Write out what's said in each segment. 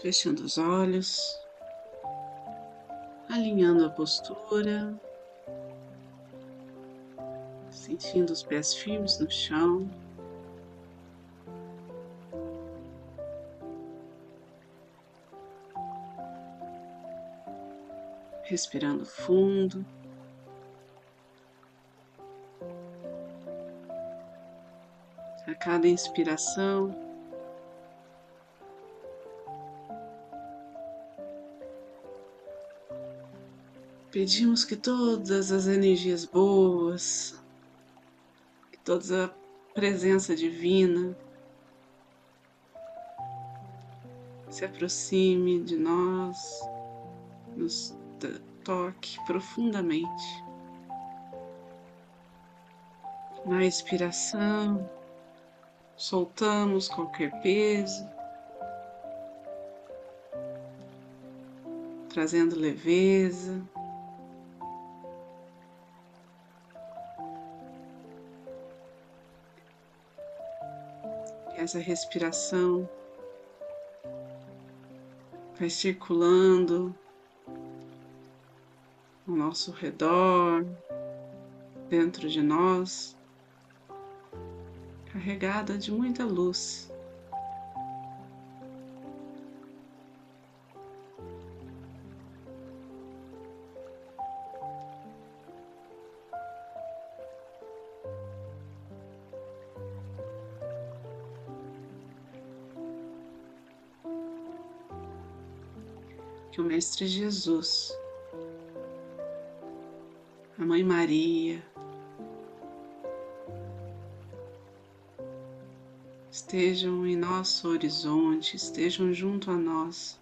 fechando os olhos, alinhando a postura, sentindo os pés firmes no chão. Respirando fundo. A cada inspiração, Pedimos que todas as energias boas, que toda a presença divina se aproxime de nós, nos toque profundamente. Na expiração, soltamos qualquer peso, trazendo leveza. Essa respiração vai circulando ao nosso redor, dentro de nós, carregada de muita luz. Que o Mestre Jesus, a Mãe Maria, estejam em nosso horizonte, estejam junto a nós.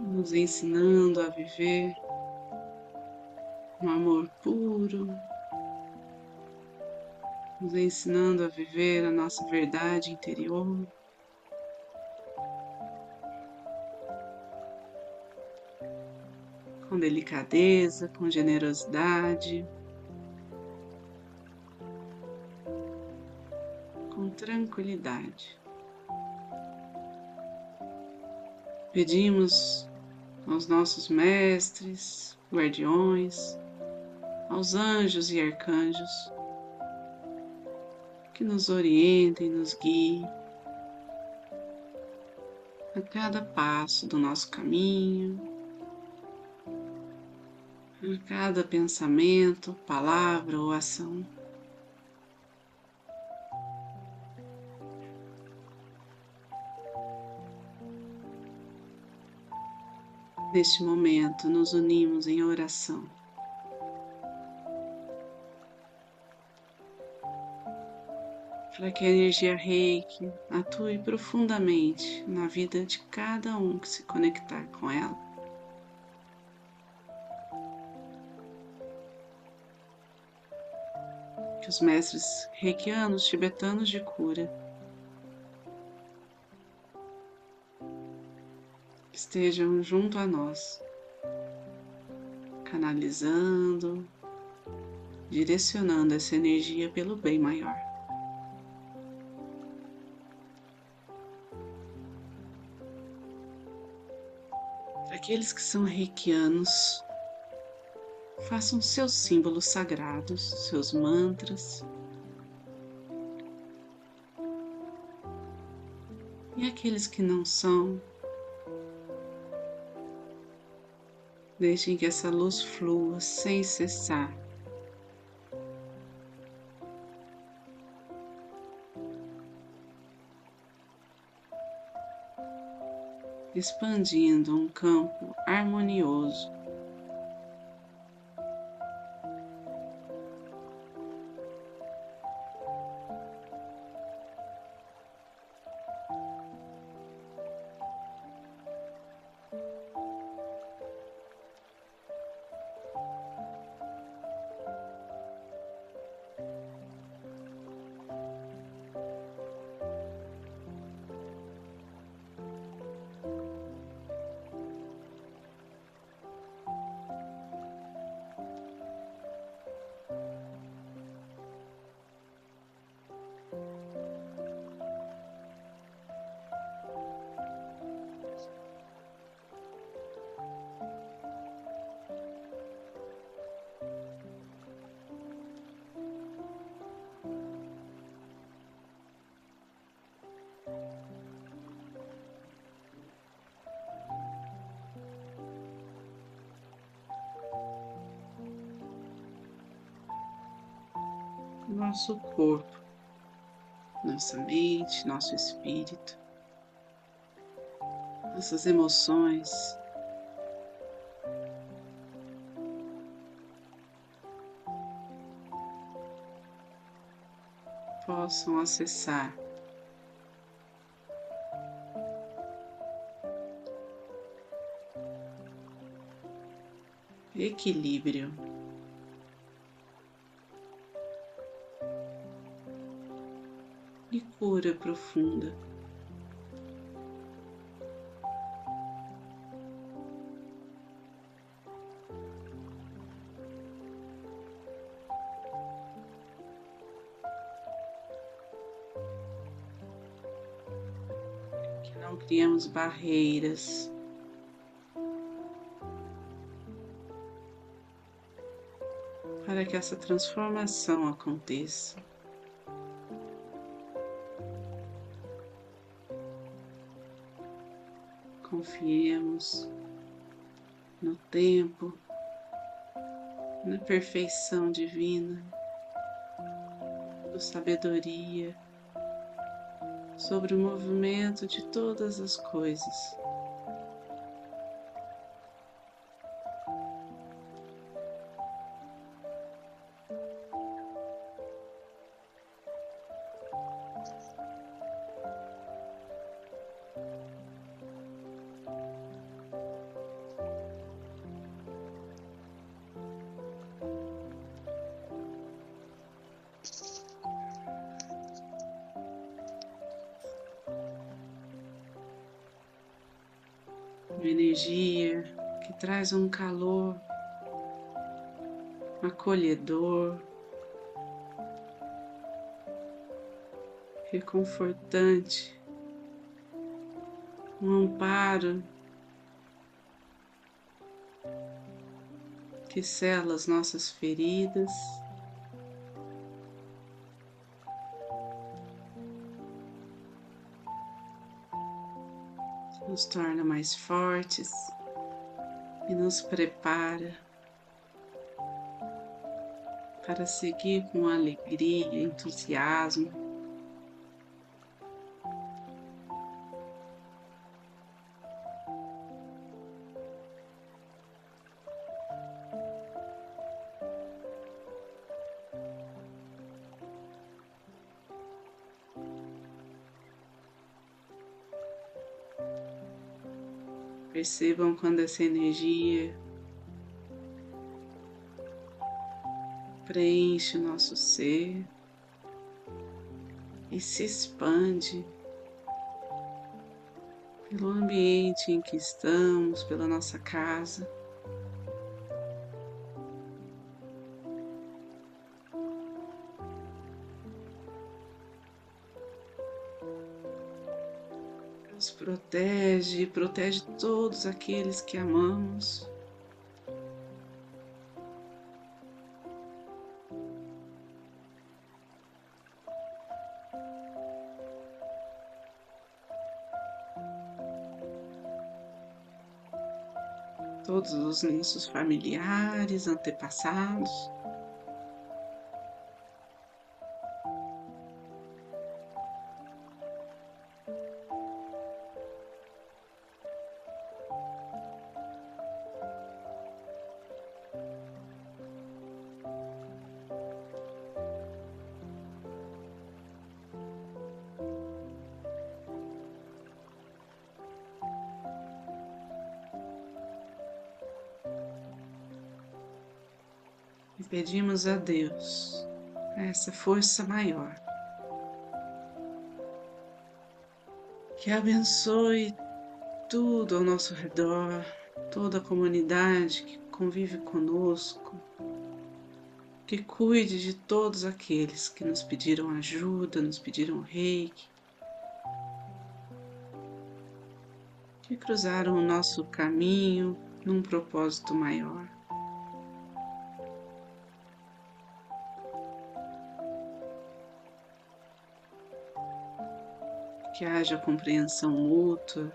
Nos ensinando a viver um amor puro, nos ensinando a viver a nossa verdade interior. Com delicadeza, com generosidade, com tranquilidade. Pedimos aos nossos mestres, guardiões, aos anjos e arcanjos, que nos orientem, nos guiem a cada passo do nosso caminho, a cada pensamento, palavra ou ação. Neste momento, nos unimos em oração. Para que a energia reiki atue profundamente na vida de cada um que se conectar com ela. Que os mestres reikianos tibetanos de cura estejam junto a nós, canalizando, direcionando essa energia pelo bem maior. Aqueles que são reikianos, façam seus símbolos sagrados, seus mantras. E aqueles que não são, deixem que essa luz flua sem cessar expandindo um campo harmonioso nosso corpo, nossa mente, nosso espírito, nossas emoções. Possam acessar equilíbrio. Cura profunda. Que não criamos barreiras para que essa transformação aconteça. Confiemos no tempo, na perfeição divina, na sabedoria sobre o movimento de todas as coisas. Energia que traz um calor acolhedor, reconfortante, um amparo que sela as nossas feridas. Nos torna mais fortes e nos prepara para seguir com alegria, entusiasmo. Percebam quando essa energia preenche o nosso ser e se expande pelo ambiente em que estamos, pela nossa casa. Protege e protege todos aqueles que amamos. Todos os nossos familiares, antepassados. Pedimos a Deus essa força maior que abençoe tudo ao nosso redor, toda a comunidade que convive conosco, que cuide de todos aqueles que nos pediram ajuda, nos pediram reiki, que cruzaram o nosso caminho num propósito maior. que haja compreensão mútua.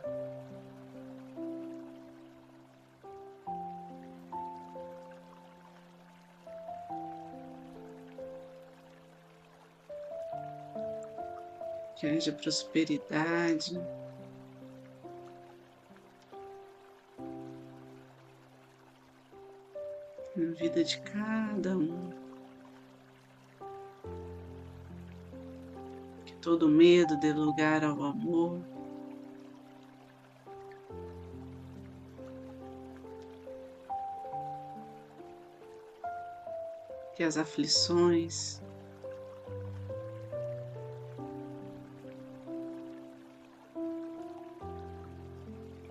Que haja prosperidade. Na vida de cada um. Todo medo dê lugar ao amor. Que as aflições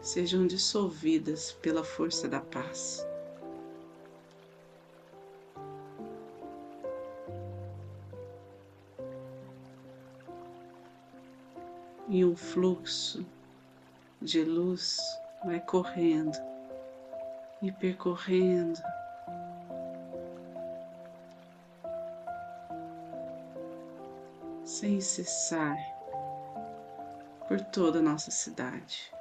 sejam dissolvidas pela força da paz. E um fluxo de luz vai correndo e percorrendo sem cessar por toda a nossa cidade.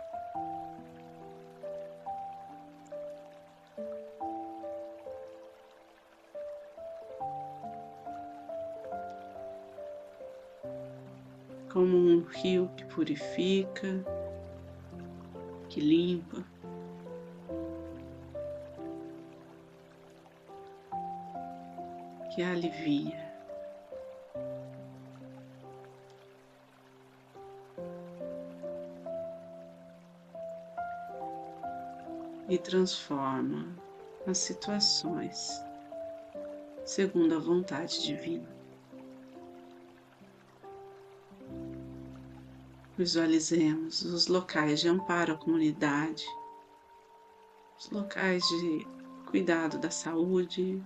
Rio que purifica, que limpa. Que alivia. E transforma as situações segundo a vontade divina. Visualizemos os locais de amparo à comunidade, os locais de cuidado da saúde,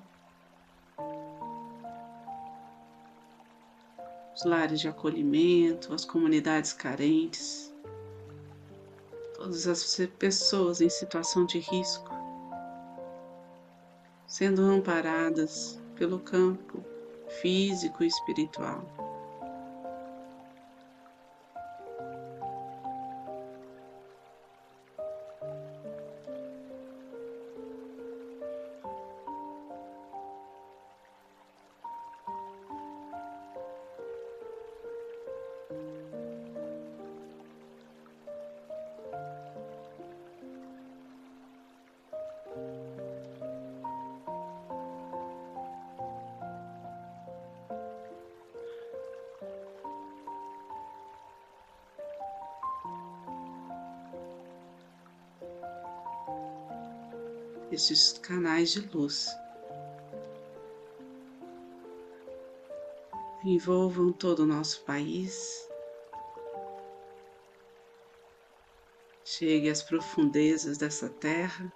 os lares de acolhimento, as comunidades carentes, todas as pessoas em situação de risco, sendo amparadas pelo campo físico e espiritual. Esses canais de luz. Envolvam todo o nosso país. Chegue às profundezas dessa terra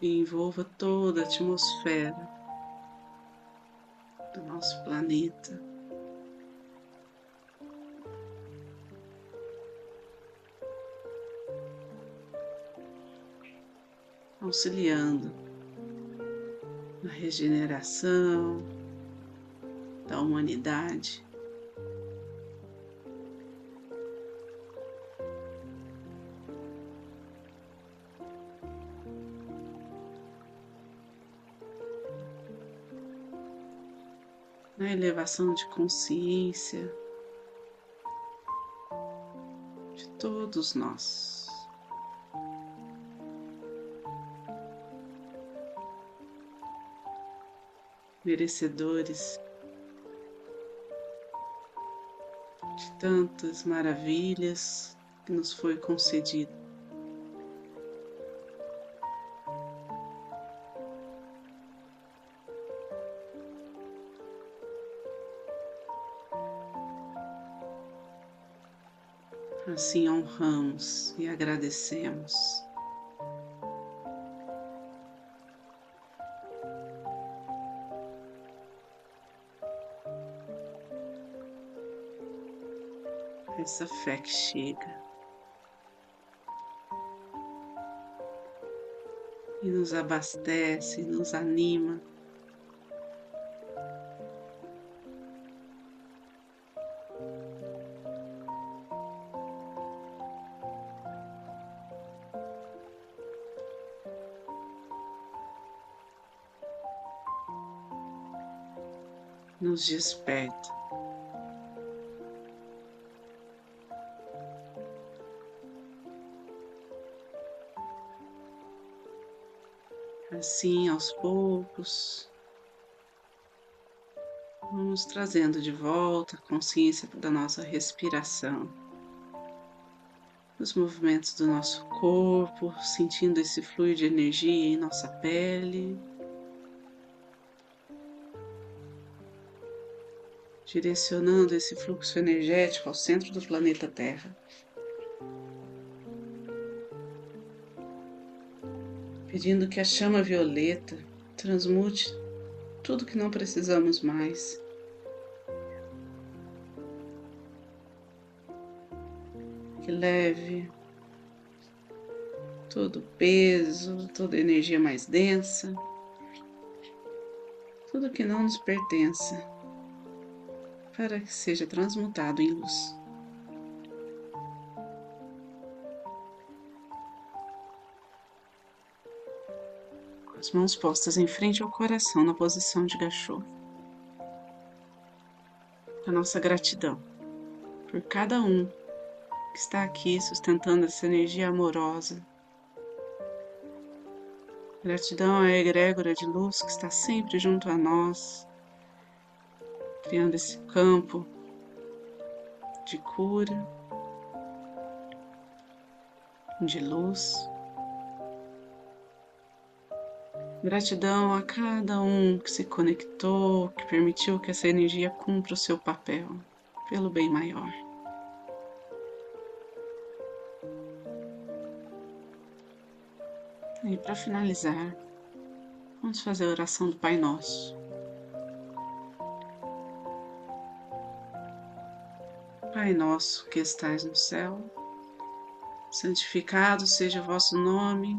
e envolva toda a atmosfera do nosso planeta. Auxiliando na regeneração da humanidade. Na elevação de consciência de todos nós. Merecedores de tantas maravilhas que nos foi concedido. Assim honramos e agradecemos. Essa fé que chega e nos abastece, nos anima. nos desperta. Assim, aos poucos, vamos trazendo de volta a consciência da nossa respiração, os movimentos do nosso corpo, sentindo esse fluxo de energia em nossa pele. Direcionando esse fluxo energético ao centro do planeta Terra. Pedindo que a chama violeta transmute tudo que não precisamos mais. Que leve todo o peso, toda a energia mais densa, tudo que não nos pertence, para que seja transmutado em luz. As mãos postas em frente ao coração na posição de gachô. A nossa gratidão por cada um que está aqui sustentando essa energia amorosa. Gratidão à egrégora de luz que está sempre junto a nós, criando esse campo de cura, de luz. Gratidão a cada um que se conectou, que permitiu que essa energia cumpra o seu papel pelo bem maior. E para finalizar, vamos fazer a oração do Pai Nosso. Pai nosso que estais no céu, santificado seja o vosso nome